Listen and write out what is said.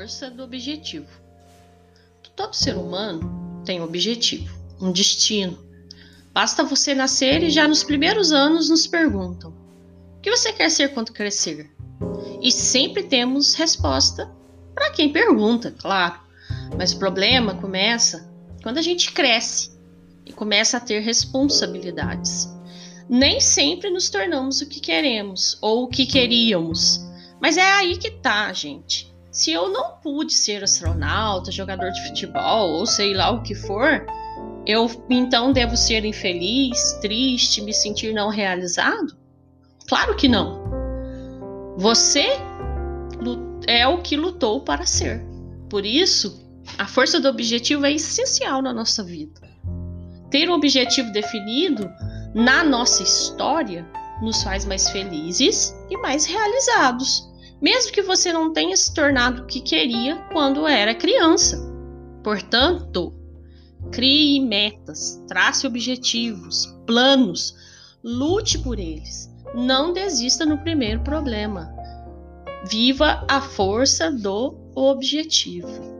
força do objetivo. Todo ser humano tem um objetivo, um destino. Basta você nascer e já nos primeiros anos nos perguntam: o que você quer ser quando crescer? E sempre temos resposta para quem pergunta, claro. Mas o problema começa quando a gente cresce e começa a ter responsabilidades. Nem sempre nos tornamos o que queremos ou o que queríamos. Mas é aí que tá, gente. Se eu não pude ser astronauta, jogador de futebol ou sei lá o que for, eu então devo ser infeliz, triste, me sentir não realizado? Claro que não. Você é o que lutou para ser. Por isso, a força do objetivo é essencial na nossa vida. Ter um objetivo definido na nossa história nos faz mais felizes e mais realizados, mesmo que você não tenha se tornado o que queria quando era criança. Portanto, crie metas, trace objetivos, planos, lute por eles. Não desista no primeiro problema. Viva a força do objetivo.